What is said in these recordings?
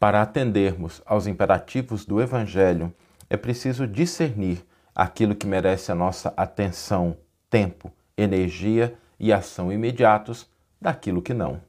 Para atendermos aos imperativos do Evangelho, é preciso discernir aquilo que merece a nossa atenção, tempo, energia e ação imediatos daquilo que não.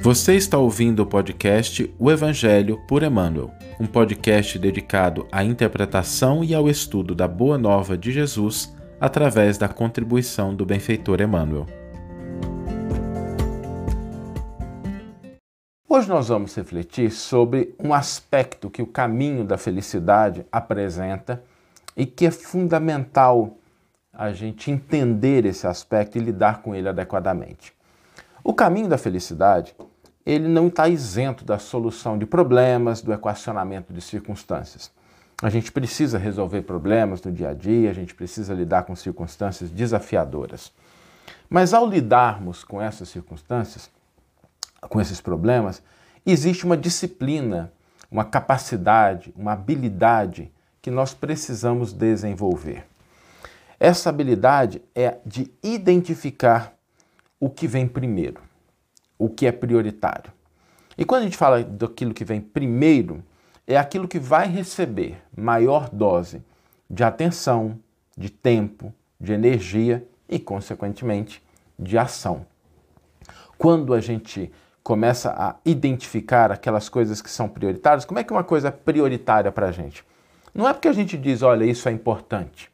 Você está ouvindo o podcast O Evangelho por Emmanuel, um podcast dedicado à interpretação e ao estudo da Boa Nova de Jesus através da contribuição do benfeitor Emmanuel. Hoje nós vamos refletir sobre um aspecto que o caminho da felicidade apresenta e que é fundamental a gente entender esse aspecto e lidar com ele adequadamente. O caminho da felicidade, ele não está isento da solução de problemas, do equacionamento de circunstâncias. A gente precisa resolver problemas no dia a dia, a gente precisa lidar com circunstâncias desafiadoras. Mas ao lidarmos com essas circunstâncias, com esses problemas, existe uma disciplina, uma capacidade, uma habilidade que nós precisamos desenvolver. Essa habilidade é de identificar o que vem primeiro, o que é prioritário. E quando a gente fala daquilo que vem primeiro, é aquilo que vai receber maior dose de atenção, de tempo, de energia e, consequentemente, de ação. Quando a gente começa a identificar aquelas coisas que são prioritárias, como é que uma coisa é prioritária para a gente? Não é porque a gente diz, olha, isso é importante.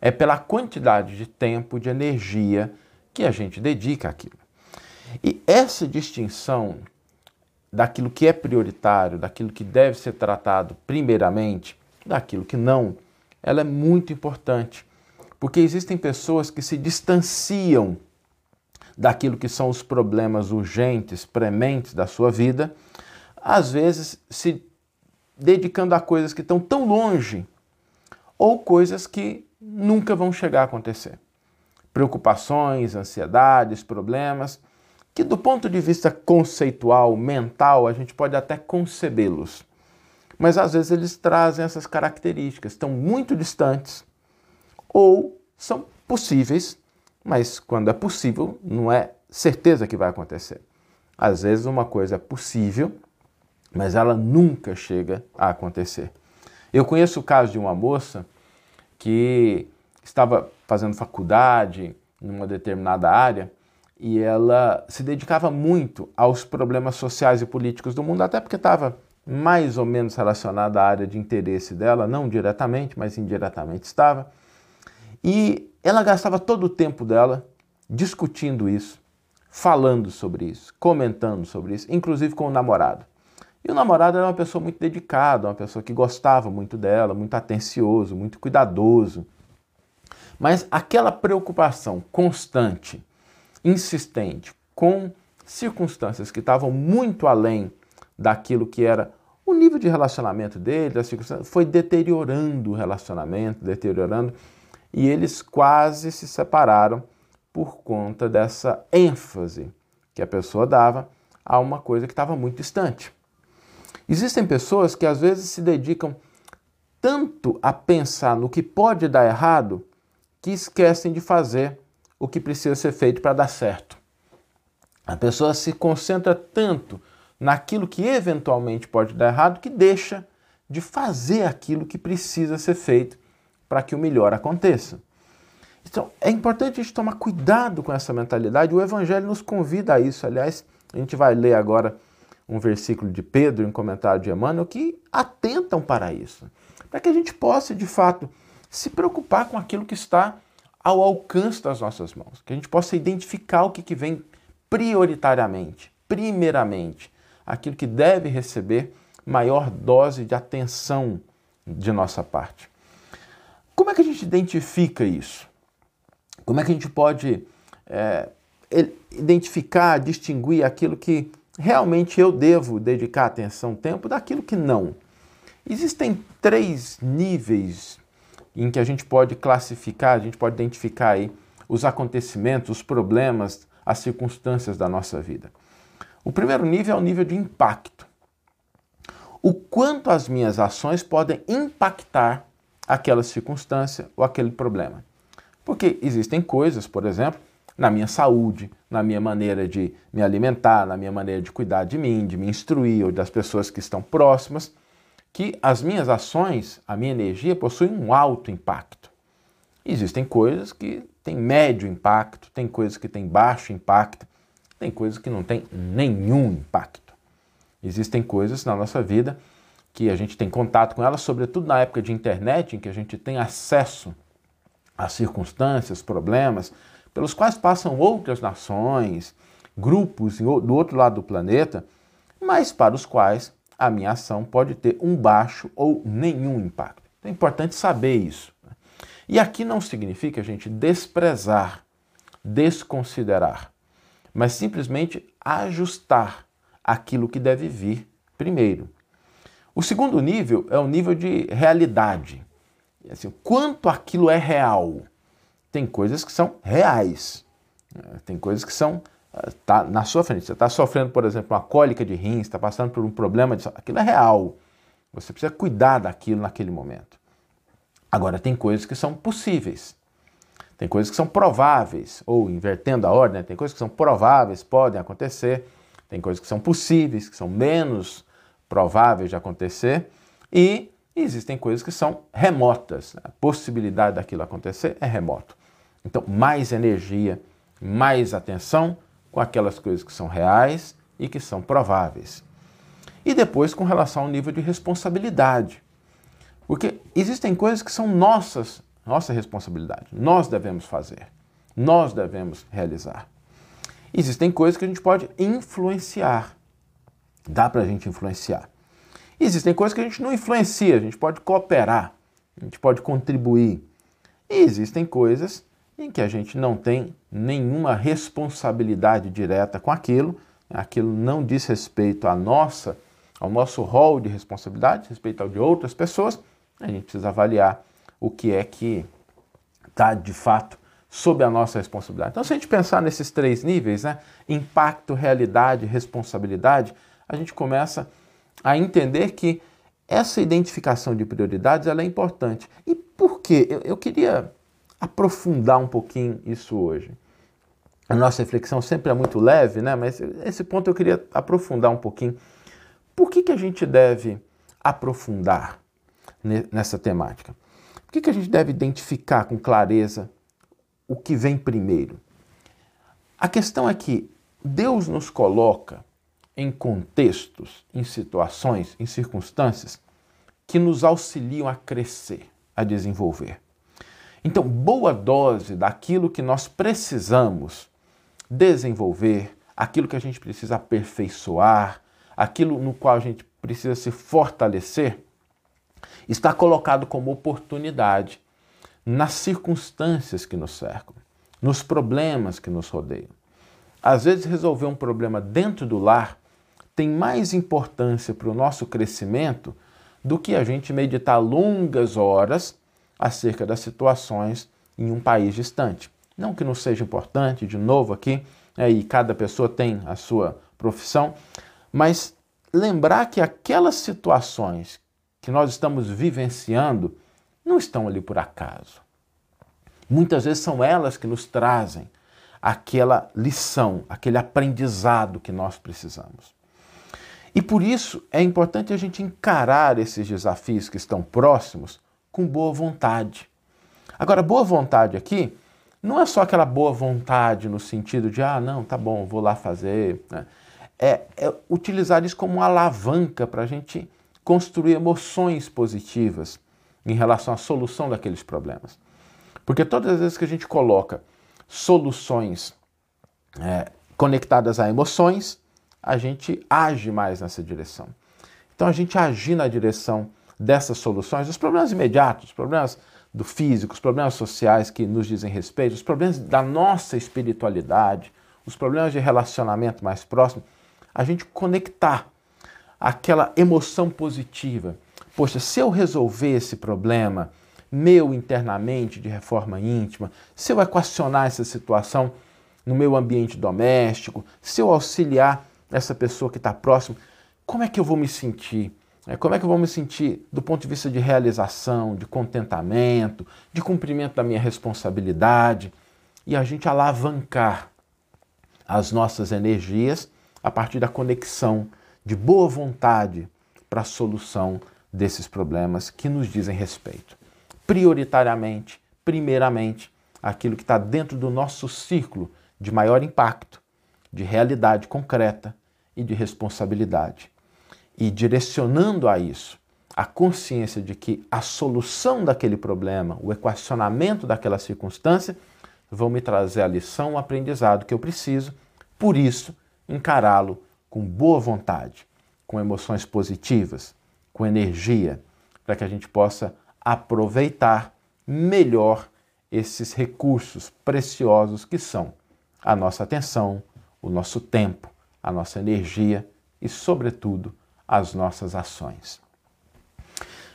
É pela quantidade de tempo, de energia que a gente dedica àquilo. E essa distinção daquilo que é prioritário, daquilo que deve ser tratado primeiramente, daquilo que não, ela é muito importante. Porque existem pessoas que se distanciam daquilo que são os problemas urgentes, prementes da sua vida, às vezes se dedicando a coisas que estão tão longe ou coisas que nunca vão chegar a acontecer. Preocupações, ansiedades, problemas que do ponto de vista conceitual, mental, a gente pode até concebê-los. Mas às vezes eles trazem essas características, estão muito distantes ou são possíveis mas quando é possível, não é certeza que vai acontecer. Às vezes uma coisa é possível, mas ela nunca chega a acontecer. Eu conheço o caso de uma moça que estava fazendo faculdade numa determinada área e ela se dedicava muito aos problemas sociais e políticos do mundo, até porque estava mais ou menos relacionada à área de interesse dela, não diretamente, mas indiretamente estava. E ela gastava todo o tempo dela discutindo isso, falando sobre isso, comentando sobre isso, inclusive com o namorado. E o namorado era uma pessoa muito dedicada, uma pessoa que gostava muito dela, muito atencioso, muito cuidadoso. Mas aquela preocupação constante, insistente, com circunstâncias que estavam muito além daquilo que era o nível de relacionamento dele, foi deteriorando o relacionamento, deteriorando e eles quase se separaram por conta dessa ênfase que a pessoa dava a uma coisa que estava muito distante. Existem pessoas que às vezes se dedicam tanto a pensar no que pode dar errado que esquecem de fazer o que precisa ser feito para dar certo. A pessoa se concentra tanto naquilo que eventualmente pode dar errado que deixa de fazer aquilo que precisa ser feito para que o melhor aconteça. Então, é importante a gente tomar cuidado com essa mentalidade. O Evangelho nos convida a isso. Aliás, a gente vai ler agora um versículo de Pedro em comentário de Emmanuel que atentam para isso. Para que a gente possa, de fato, se preocupar com aquilo que está ao alcance das nossas mãos. Que a gente possa identificar o que, que vem prioritariamente, primeiramente, aquilo que deve receber maior dose de atenção de nossa parte. Como é que a gente identifica isso? Como é que a gente pode é, identificar, distinguir aquilo que realmente eu devo dedicar atenção, tempo, daquilo que não? Existem três níveis em que a gente pode classificar, a gente pode identificar aí os acontecimentos, os problemas, as circunstâncias da nossa vida. O primeiro nível é o nível de impacto. O quanto as minhas ações podem impactar aquela circunstância ou aquele problema. Porque existem coisas, por exemplo, na minha saúde, na minha maneira de me alimentar, na minha maneira de cuidar de mim, de me instruir ou das pessoas que estão próximas, que as minhas ações, a minha energia possuem um alto impacto. Existem coisas que têm médio impacto, tem coisas que têm baixo impacto, tem coisas que não têm nenhum impacto. Existem coisas na nossa vida que a gente tem contato com elas, sobretudo na época de internet, em que a gente tem acesso às circunstâncias, problemas, pelos quais passam outras nações, grupos do outro lado do planeta, mas para os quais a minha ação pode ter um baixo ou nenhum impacto. Então é importante saber isso. E aqui não significa a gente desprezar, desconsiderar, mas simplesmente ajustar aquilo que deve vir primeiro. O segundo nível é o nível de realidade. Assim, quanto aquilo é real tem coisas que são reais. Né? Tem coisas que são ah, tá na sua frente. Você está sofrendo, por exemplo, uma cólica de rins, está passando por um problema de aquilo é real. Você precisa cuidar daquilo naquele momento. Agora tem coisas que são possíveis. Tem coisas que são prováveis, ou invertendo a ordem, né? tem coisas que são prováveis, podem acontecer, tem coisas que são possíveis, que são menos prováveis de acontecer, e existem coisas que são remotas. A possibilidade daquilo acontecer é remoto. Então, mais energia, mais atenção com aquelas coisas que são reais e que são prováveis. E depois com relação ao nível de responsabilidade. Porque existem coisas que são nossas, nossa responsabilidade. Nós devemos fazer. Nós devemos realizar. Existem coisas que a gente pode influenciar. Dá para a gente influenciar. Existem coisas que a gente não influencia, a gente pode cooperar, a gente pode contribuir. E existem coisas em que a gente não tem nenhuma responsabilidade direta com aquilo, aquilo não diz respeito à nossa, ao nosso rol de responsabilidade, respeito ao de outras pessoas, a gente precisa avaliar o que é que está de fato sob a nossa responsabilidade. Então, se a gente pensar nesses três níveis, né, impacto, realidade, responsabilidade, a gente começa a entender que essa identificação de prioridades ela é importante. E por quê? Eu, eu queria aprofundar um pouquinho isso hoje. A nossa reflexão sempre é muito leve, né? mas esse ponto eu queria aprofundar um pouquinho. Por que, que a gente deve aprofundar nessa temática? Por que, que a gente deve identificar com clareza o que vem primeiro? A questão é que Deus nos coloca em contextos, em situações, em circunstâncias que nos auxiliam a crescer, a desenvolver. Então, boa dose daquilo que nós precisamos desenvolver, aquilo que a gente precisa aperfeiçoar, aquilo no qual a gente precisa se fortalecer, está colocado como oportunidade nas circunstâncias que nos cercam, nos problemas que nos rodeiam. Às vezes, resolver um problema dentro do lar tem mais importância para o nosso crescimento do que a gente meditar longas horas acerca das situações em um país distante. Não que não seja importante, de novo aqui, é, e cada pessoa tem a sua profissão, mas lembrar que aquelas situações que nós estamos vivenciando não estão ali por acaso. Muitas vezes são elas que nos trazem aquela lição, aquele aprendizado que nós precisamos. E por isso é importante a gente encarar esses desafios que estão próximos com boa vontade. Agora, boa vontade aqui não é só aquela boa vontade no sentido de, ah, não, tá bom, vou lá fazer. Né? É, é utilizar isso como uma alavanca para a gente construir emoções positivas em relação à solução daqueles problemas. Porque todas as vezes que a gente coloca soluções é, conectadas a emoções, a gente age mais nessa direção. Então, a gente agir na direção dessas soluções, os problemas imediatos, os problemas do físico, os problemas sociais que nos dizem respeito, os problemas da nossa espiritualidade, os problemas de relacionamento mais próximo, a gente conectar aquela emoção positiva. Poxa, se eu resolver esse problema meu internamente de reforma íntima, se eu equacionar essa situação no meu ambiente doméstico, se eu auxiliar essa pessoa que está próximo, como é que eu vou me sentir? É, como é que eu vou me sentir do ponto de vista de realização, de contentamento, de cumprimento da minha responsabilidade? E a gente alavancar as nossas energias a partir da conexão de boa vontade para a solução desses problemas que nos dizem respeito. Prioritariamente, primeiramente, aquilo que está dentro do nosso círculo de maior impacto, de realidade concreta e de responsabilidade. E direcionando a isso a consciência de que a solução daquele problema, o equacionamento daquela circunstância, vão me trazer a lição, o aprendizado que eu preciso, por isso, encará-lo com boa vontade, com emoções positivas, com energia, para que a gente possa aproveitar melhor esses recursos preciosos que são a nossa atenção, o nosso tempo, a nossa energia e, sobretudo, as nossas ações.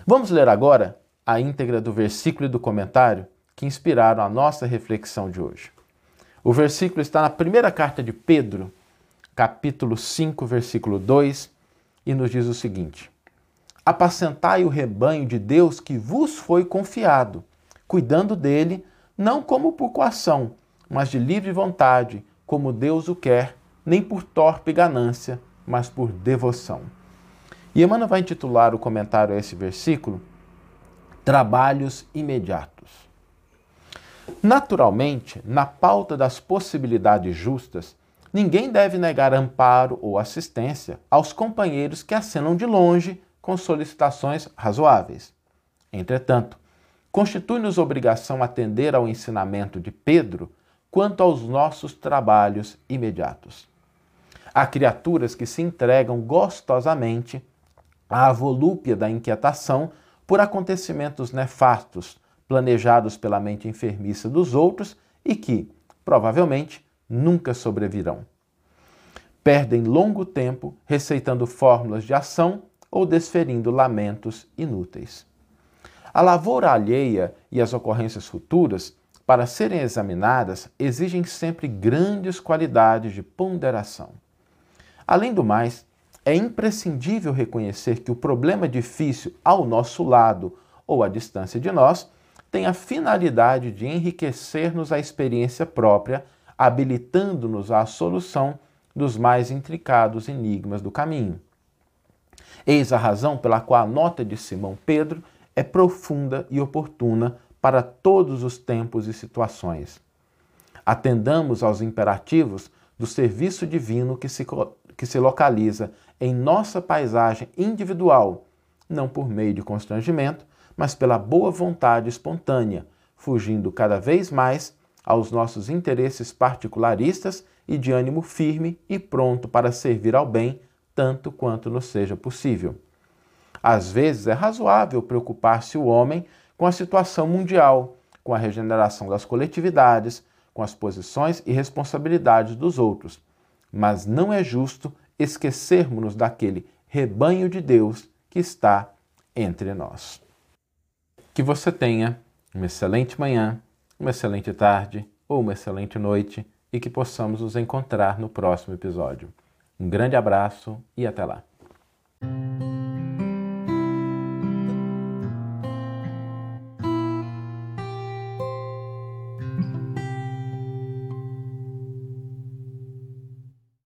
Vamos ler agora a íntegra do versículo e do comentário que inspiraram a nossa reflexão de hoje. O versículo está na primeira carta de Pedro, capítulo 5, versículo 2, e nos diz o seguinte: Apacentai o rebanho de Deus que vos foi confiado, cuidando dele, não como por coação, mas de livre vontade, como Deus o quer, nem por torpe ganância, mas por devoção. E Emmanuel vai intitular o comentário a esse versículo Trabalhos imediatos. Naturalmente, na pauta das possibilidades justas, ninguém deve negar amparo ou assistência aos companheiros que acenam de longe com solicitações razoáveis. Entretanto, constitui-nos obrigação atender ao ensinamento de Pedro quanto aos nossos trabalhos imediatos. Há criaturas que se entregam gostosamente à volúpia da inquietação por acontecimentos nefastos planejados pela mente enfermiça dos outros e que, provavelmente, nunca sobrevirão. Perdem longo tempo receitando fórmulas de ação ou desferindo lamentos inúteis. A lavoura alheia e as ocorrências futuras, para serem examinadas, exigem sempre grandes qualidades de ponderação. Além do mais, é imprescindível reconhecer que o problema difícil ao nosso lado ou à distância de nós tem a finalidade de enriquecer-nos a experiência própria, habilitando-nos à solução dos mais intricados enigmas do caminho. Eis a razão pela qual a nota de Simão Pedro é profunda e oportuna para todos os tempos e situações. Atendamos aos imperativos do serviço divino que se, que se localiza em nossa paisagem individual, não por meio de constrangimento, mas pela boa vontade espontânea, fugindo cada vez mais aos nossos interesses particularistas e de ânimo firme e pronto para servir ao bem tanto quanto nos seja possível. Às vezes é razoável preocupar-se o homem com a situação mundial, com a regeneração das coletividades, com as posições e responsabilidades dos outros, mas não é justo esquecermos-nos daquele rebanho de Deus que está entre nós. Que você tenha uma excelente manhã, uma excelente tarde ou uma excelente noite e que possamos nos encontrar no próximo episódio. Um grande abraço e até lá.